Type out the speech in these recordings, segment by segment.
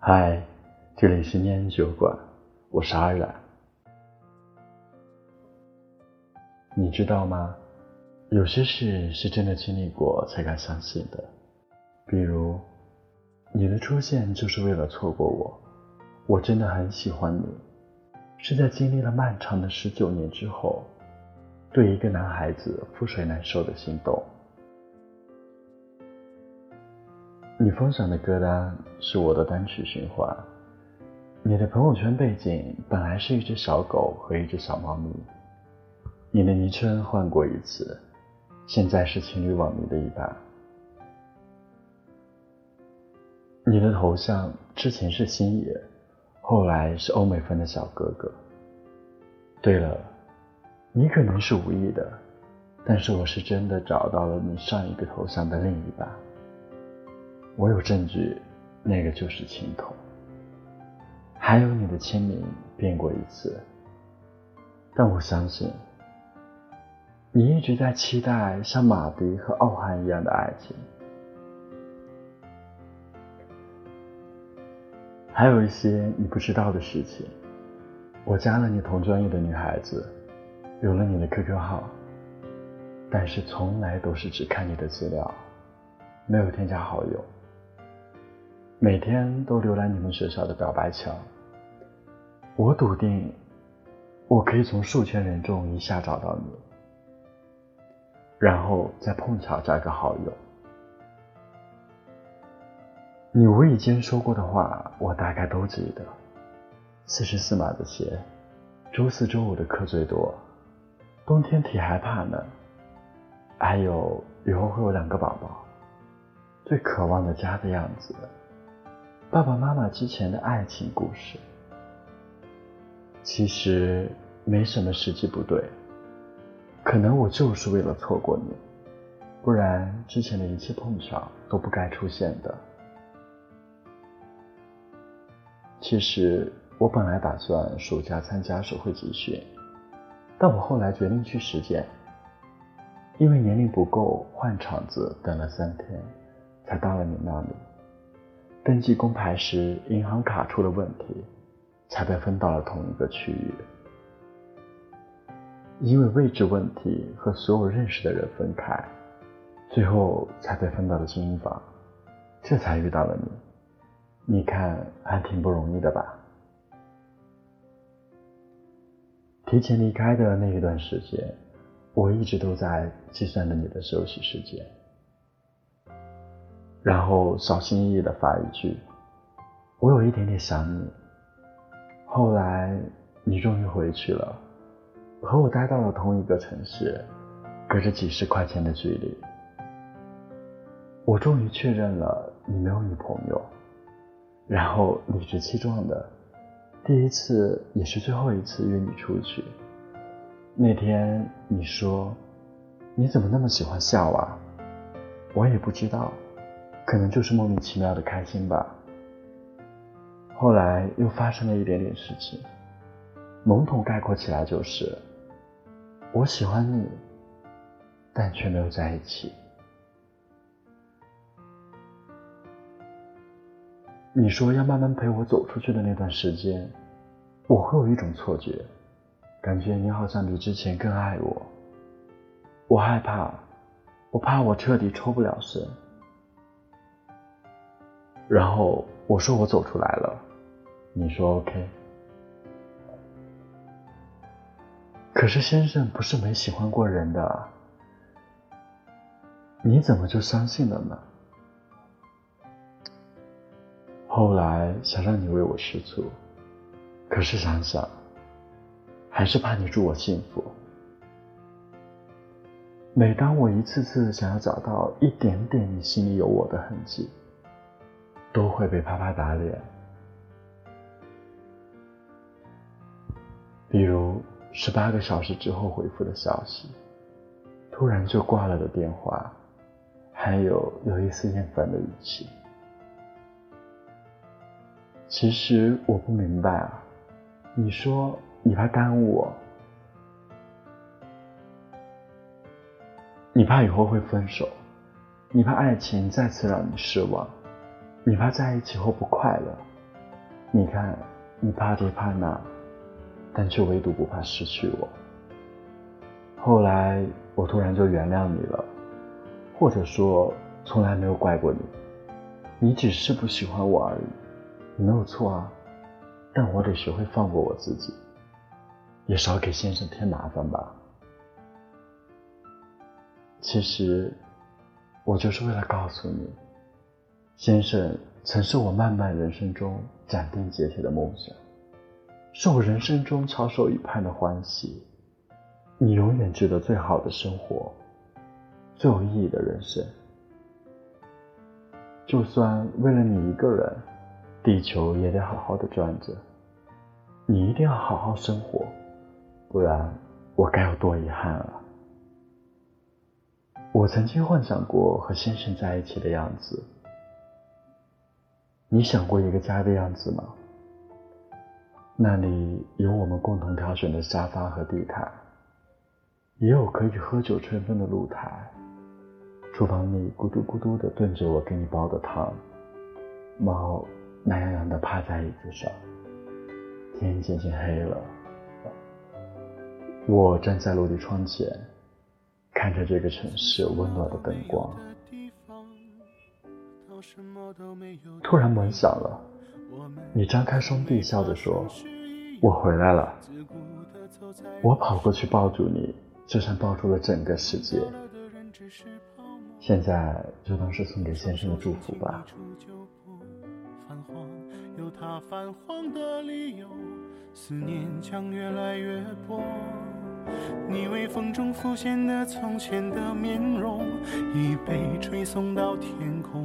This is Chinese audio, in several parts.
嗨，这里是念酒馆，我是阿染。你知道吗？有些事是真的经历过才敢相信的，比如你的出现就是为了错过我。我真的很喜欢你，是在经历了漫长的十九年之后，对一个男孩子覆水难收的心动。你分享的歌单是我的单曲循环。你的朋友圈背景本来是一只小狗和一只小猫咪。你的昵称换过一次，现在是情侣网名的一半。你的头像之前是星爷，后来是欧美风的小哥哥。对了，你可能是无意的，但是我是真的找到了你上一个头像的另一半。我有证据，那个就是青铜。还有你的签名变过一次，但我相信，你一直在期待像马迪和奥汉一样的爱情。还有一些你不知道的事情，我加了你同专业的女孩子，有了你的 QQ 号，但是从来都是只看你的资料，没有添加好友。每天都浏览你们学校的表白墙，我笃定，我可以从数千人中一下找到你，然后再碰巧加个好友。你无意间说过的话，我大概都记得。四十四码的鞋，周四周五的课最多，冬天体还怕冷，还有以后会有两个宝宝，最渴望的家的样子。爸爸妈妈之前的爱情故事，其实没什么实际不对，可能我就是为了错过你，不然之前的一切碰巧都不该出现的。其实我本来打算暑假参加手绘集训，但我后来决定去实践，因为年龄不够，换场子等了三天，才到了你那里。登记工牌时，银行卡出了问题，才被分到了同一个区域。因为位置问题和所有认识的人分开，最后才被分到了精英房，这才遇到了你。你看，还挺不容易的吧？提前离开的那一段时间，我一直都在计算着你的休息时间。然后小心翼翼的发一句：“我有一点点想你。”后来你终于回去了，和我待到了同一个城市，隔着几十块钱的距离。我终于确认了你没有女朋友，然后理直气壮的，第一次也是最后一次约你出去。那天你说：“你怎么那么喜欢笑啊？”我也不知道。可能就是莫名其妙的开心吧。后来又发生了一点点事情，笼统概括起来就是：我喜欢你，但却没有在一起。你说要慢慢陪我走出去的那段时间，我会有一种错觉，感觉你好像比之前更爱我。我害怕，我怕我彻底抽不了身。然后我说我走出来了，你说 OK。可是先生不是没喜欢过人的，你怎么就相信了呢？后来想让你为我吃醋，可是想想，还是怕你祝我幸福。每当我一次次想要找到一点点你心里有我的痕迹。都会被啪啪打脸，比如十八个小时之后回复的消息，突然就挂了的电话，还有有一丝厌烦的语气。其实我不明白啊，你说你怕耽误我，你怕以后会分手，你怕爱情再次让你失望。你怕在一起后不快乐，你看，你怕这怕那，但却唯独不怕失去我。后来我突然就原谅你了，或者说从来没有怪过你，你只是不喜欢我而已，你没有错啊。但我得学会放过我自己，也少给先生添麻烦吧。其实，我就是为了告诉你，先生曾是我漫漫人生中斩钉截铁的梦想，是我人生中翘首以盼的欢喜。你永远值得最好的生活，最有意义的人生。就算为了你一个人，地球也得好好的转着。你一定要好好生活，不然我该有多遗憾啊！我曾经幻想过和先生在一起的样子，你想过一个家的样子吗？那里有我们共同挑选的沙发和地毯，也有可以喝酒吹风的露台，厨房里咕嘟咕嘟的炖着我给你煲的汤，猫懒洋洋的趴在椅子上，天渐渐黑了，我站在落地窗前。看着这个城市温暖的灯光，突然门响了，你张开双臂笑着说：“我回来了。”我跑过去抱住你，就像抱住了整个世界。现在就当是送给先生的祝福吧。你微风中浮现的从前的面容，已被吹送到天空。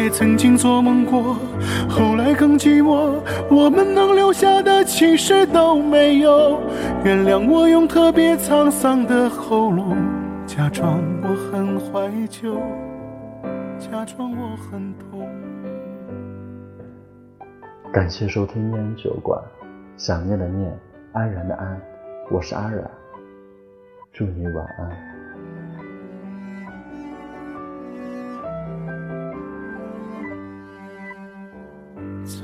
也曾经做梦过，后来更寂寞，我们能留下的其实都没有。原谅我用特别沧桑的喉咙，假装我很怀旧，假装我很痛。感谢收听念酒馆，想念的念，安然的安，我是安然，祝你晚安。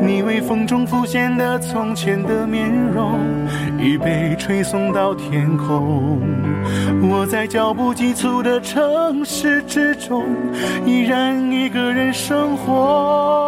你微风中浮现的从前的面容，已被吹送到天空。我在脚步急促的城市之中，依然一个人生活。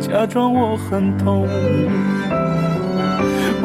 假装我很痛。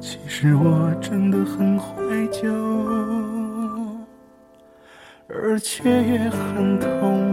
其实我真的很怀旧，而且也很痛。